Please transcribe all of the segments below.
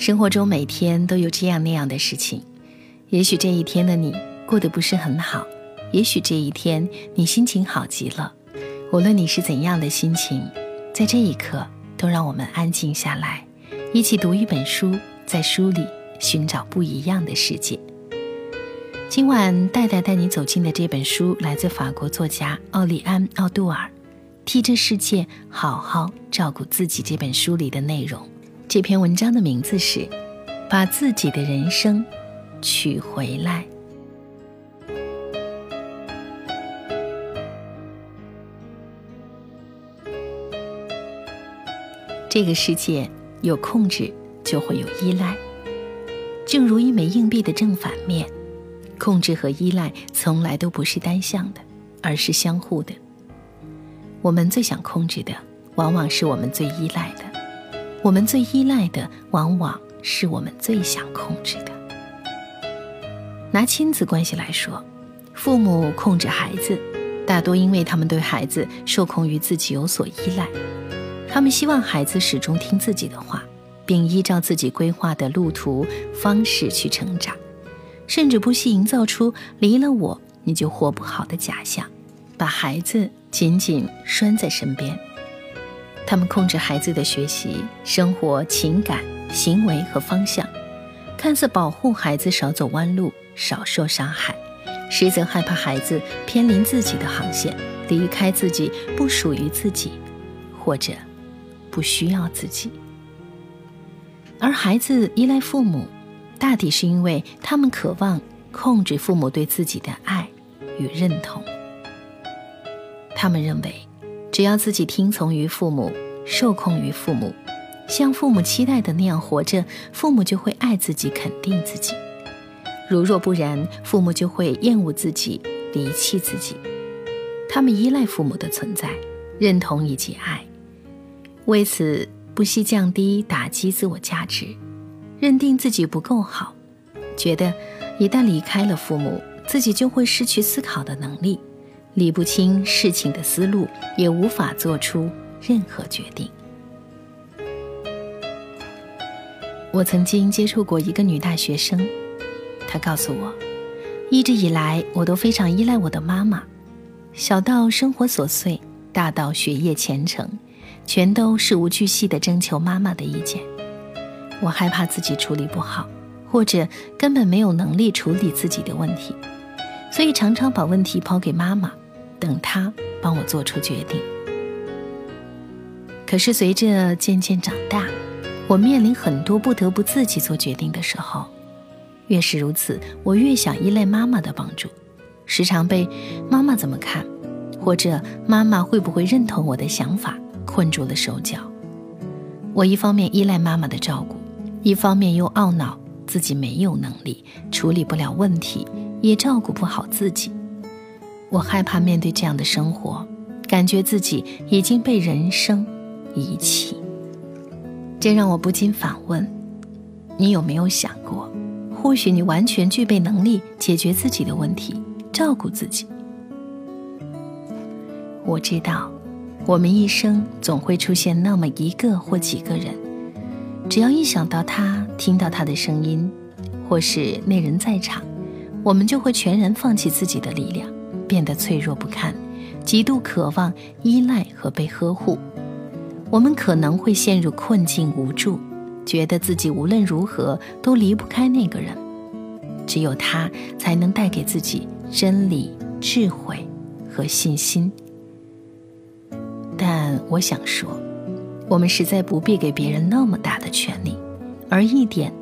生活中每天都有这样那样的事情，也许这一天的你过得不是很好，也许这一天你心情好极了。无论你是怎样的心情，在这一刻，都让我们安静下来，一起读一本书，在书里寻找不一样的世界。今晚戴戴带你走进的这本书，来自法国作家奥利安·奥杜尔，《替这世界好好照顾自己》这本书里的内容。这篇文章的名字是《把自己的人生取回来》。这个世界有控制，就会有依赖。正如一枚硬币的正反面，控制和依赖从来都不是单向的，而是相互的。我们最想控制的，往往是我们最依赖的。我们最依赖的，往往是我们最想控制的。拿亲子关系来说，父母控制孩子，大多因为他们对孩子受控于自己有所依赖，他们希望孩子始终听自己的话，并依照自己规划的路途方式去成长，甚至不惜营造出离了我你就活不好的假象，把孩子紧紧拴在身边。他们控制孩子的学习、生活、情感、行为和方向，看似保护孩子少走弯路、少受伤害，实则害怕孩子偏离自己的航线，离开自己，不属于自己，或者不需要自己。而孩子依赖父母，大抵是因为他们渴望控制父母对自己的爱与认同。他们认为。只要自己听从于父母，受控于父母，像父母期待的那样活着，父母就会爱自己、肯定自己；如若不然，父母就会厌恶自己、离弃自己。他们依赖父母的存在、认同以及爱，为此不惜降低、打击自我价值，认定自己不够好，觉得一旦离开了父母，自己就会失去思考的能力。理不清事情的思路，也无法做出任何决定。我曾经接触过一个女大学生，她告诉我，一直以来我都非常依赖我的妈妈，小到生活琐碎，大到学业前程，全都事无巨细的征求妈妈的意见。我害怕自己处理不好，或者根本没有能力处理自己的问题，所以常常把问题抛给妈妈。等他帮我做出决定。可是随着渐渐长大，我面临很多不得不自己做决定的时候，越是如此，我越想依赖妈妈的帮助，时常被妈妈怎么看，或者妈妈会不会认同我的想法困住了手脚。我一方面依赖妈妈的照顾，一方面又懊恼自己没有能力处理不了问题，也照顾不好自己。我害怕面对这样的生活，感觉自己已经被人生遗弃。这让我不禁反问：你有没有想过，或许你完全具备能力解决自己的问题，照顾自己？我知道，我们一生总会出现那么一个或几个人，只要一想到他，听到他的声音，或是那人在场，我们就会全然放弃自己的力量。变得脆弱不堪，极度渴望依赖和被呵护。我们可能会陷入困境无助，觉得自己无论如何都离不开那个人，只有他才能带给自己真理、智慧和信心。但我想说，我们实在不必给别人那么大的权利，而一点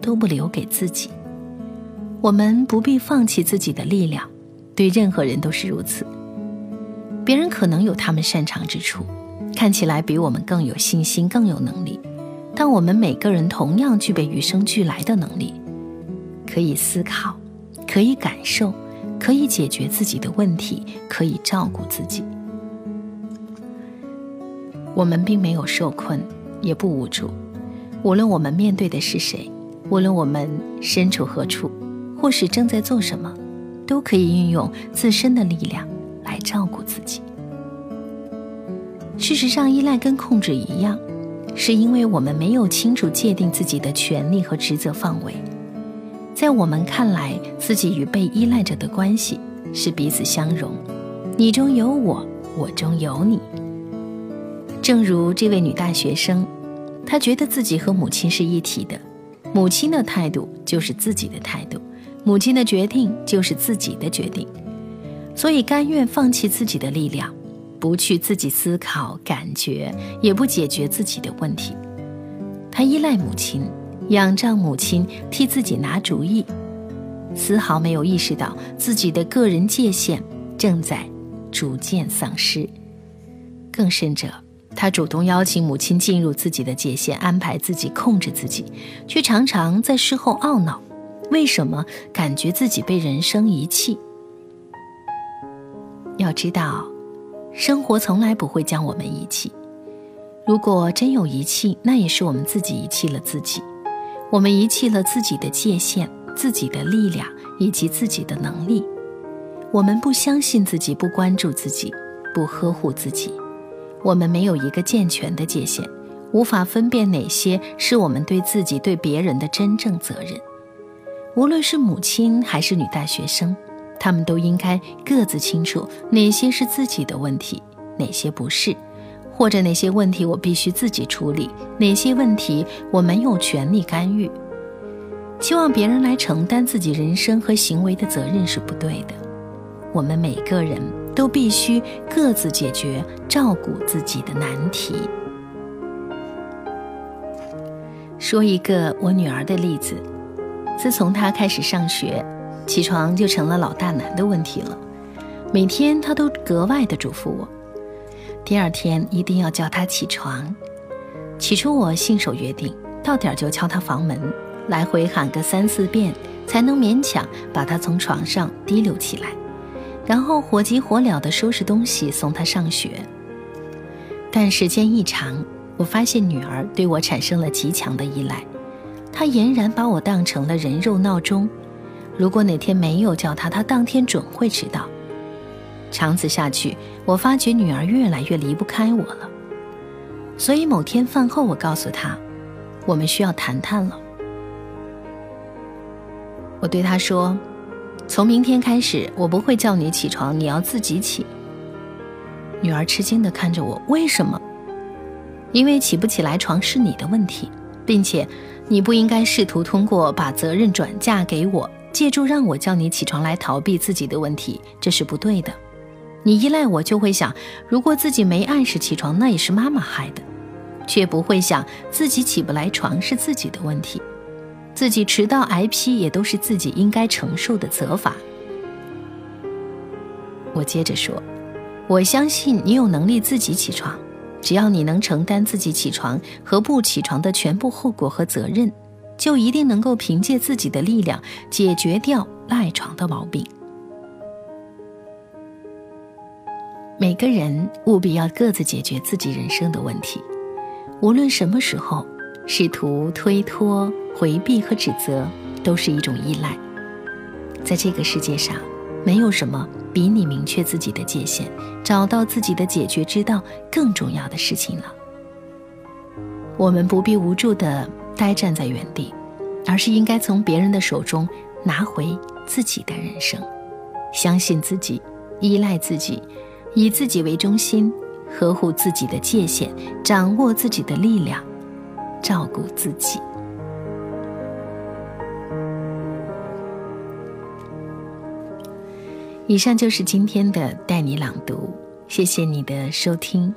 都不留给自己。我们不必放弃自己的力量。对任何人都是如此。别人可能有他们擅长之处，看起来比我们更有信心、更有能力，但我们每个人同样具备与生俱来的能力，可以思考，可以感受，可以解决自己的问题，可以照顾自己。我们并没有受困，也不无助。无论我们面对的是谁，无论我们身处何处，或是正在做什么。都可以运用自身的力量来照顾自己。事实上，依赖跟控制一样，是因为我们没有清楚界定自己的权利和职责范围。在我们看来，自己与被依赖者的关系是彼此相容，你中有我，我中有你。正如这位女大学生，她觉得自己和母亲是一体的，母亲的态度就是自己的态度，母亲的决定就是自己的决定，所以甘愿放弃自己的力量，不去自己思考、感觉，也不解决自己的问题。他依赖母亲，仰仗母亲替自己拿主意，丝毫没有意识到自己的个人界限正在逐渐丧失，更甚者。他主动邀请母亲进入自己的界限，安排自己，控制自己，却常常在事后懊恼：为什么感觉自己被人生遗弃？要知道，生活从来不会将我们遗弃。如果真有遗弃，那也是我们自己遗弃了自己。我们遗弃了自己的界限、自己的力量以及自己的能力。我们不相信自己，不关注自己，不呵护自己。我们没有一个健全的界限，无法分辨哪些是我们对自己、对别人的真正责任。无论是母亲还是女大学生，他们都应该各自清楚哪些是自己的问题，哪些不是，或者哪些问题我必须自己处理，哪些问题我没有权利干预。期望别人来承担自己人生和行为的责任是不对的。我们每个人。都必须各自解决照顾自己的难题。说一个我女儿的例子，自从他开始上学，起床就成了老大难的问题了。每天他都格外的嘱咐我，第二天一定要叫他起床。起初我信守约定，到点就敲他房门，来回喊个三四遍，才能勉强把他从床上提溜起来。然后火急火燎的收拾东西送他上学。但时间一长，我发现女儿对我产生了极强的依赖，他俨然把我当成了人肉闹钟。如果哪天没有叫他，他当天准会迟到。长此下去，我发觉女儿越来越离不开我了。所以某天饭后，我告诉她，我们需要谈谈了。我对她说。从明天开始，我不会叫你起床，你要自己起。女儿吃惊地看着我，为什么？因为起不起来床是你的问题，并且你不应该试图通过把责任转嫁给我，借助让我叫你起床来逃避自己的问题，这是不对的。你依赖我，就会想，如果自己没按时起床，那也是妈妈害的，却不会想自己起不来床是自己的问题。自己迟到挨批也都是自己应该承受的责罚。我接着说，我相信你有能力自己起床，只要你能承担自己起床和不起床的全部后果和责任，就一定能够凭借自己的力量解决掉赖床的毛病。每个人务必要各自解决自己人生的问题，无论什么时候。试图推脱、回避和指责，都是一种依赖。在这个世界上，没有什么比你明确自己的界限、找到自己的解决之道更重要的事情了。我们不必无助地呆站在原地，而是应该从别人的手中拿回自己的人生，相信自己，依赖自己，以自己为中心，呵护自己的界限，掌握自己的力量。照顾自己。以上就是今天的带你朗读，谢谢你的收听。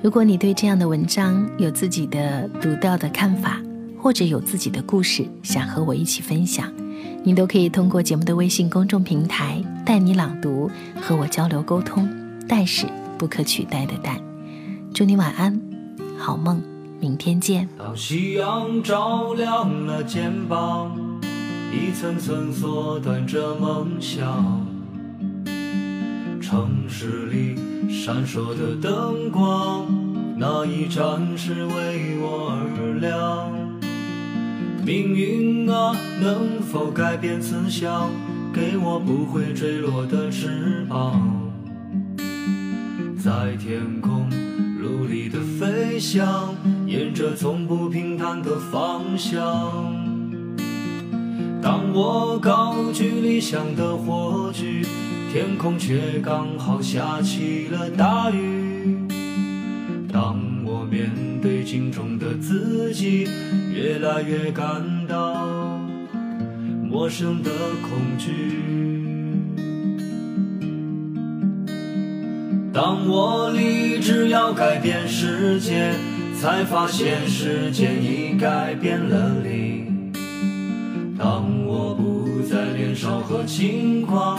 如果你对这样的文章有自己的独到的看法，或者有自己的故事想和我一起分享，你都可以通过节目的微信公众平台“带你朗读”和我交流沟通。带是不可取代的带。祝你晚安，好梦。明天见当夕阳照亮了肩膀一层层缩短着梦想城市里闪烁的灯光那一盏是为我而亮。命运啊能否改变思想给我不会坠落的翅膀。在天空努力的飞翔沿着从不平坦的方向。当我高举理想的火炬，天空却刚好下起了大雨。当我面对镜中的自己，越来越感到陌生的恐惧。当我立志要改变世界，才发现世界已改变了你。当我不再年少和轻狂，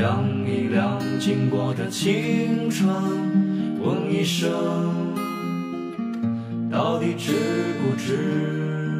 亮一亮经过的青春，问一声，到底值不值？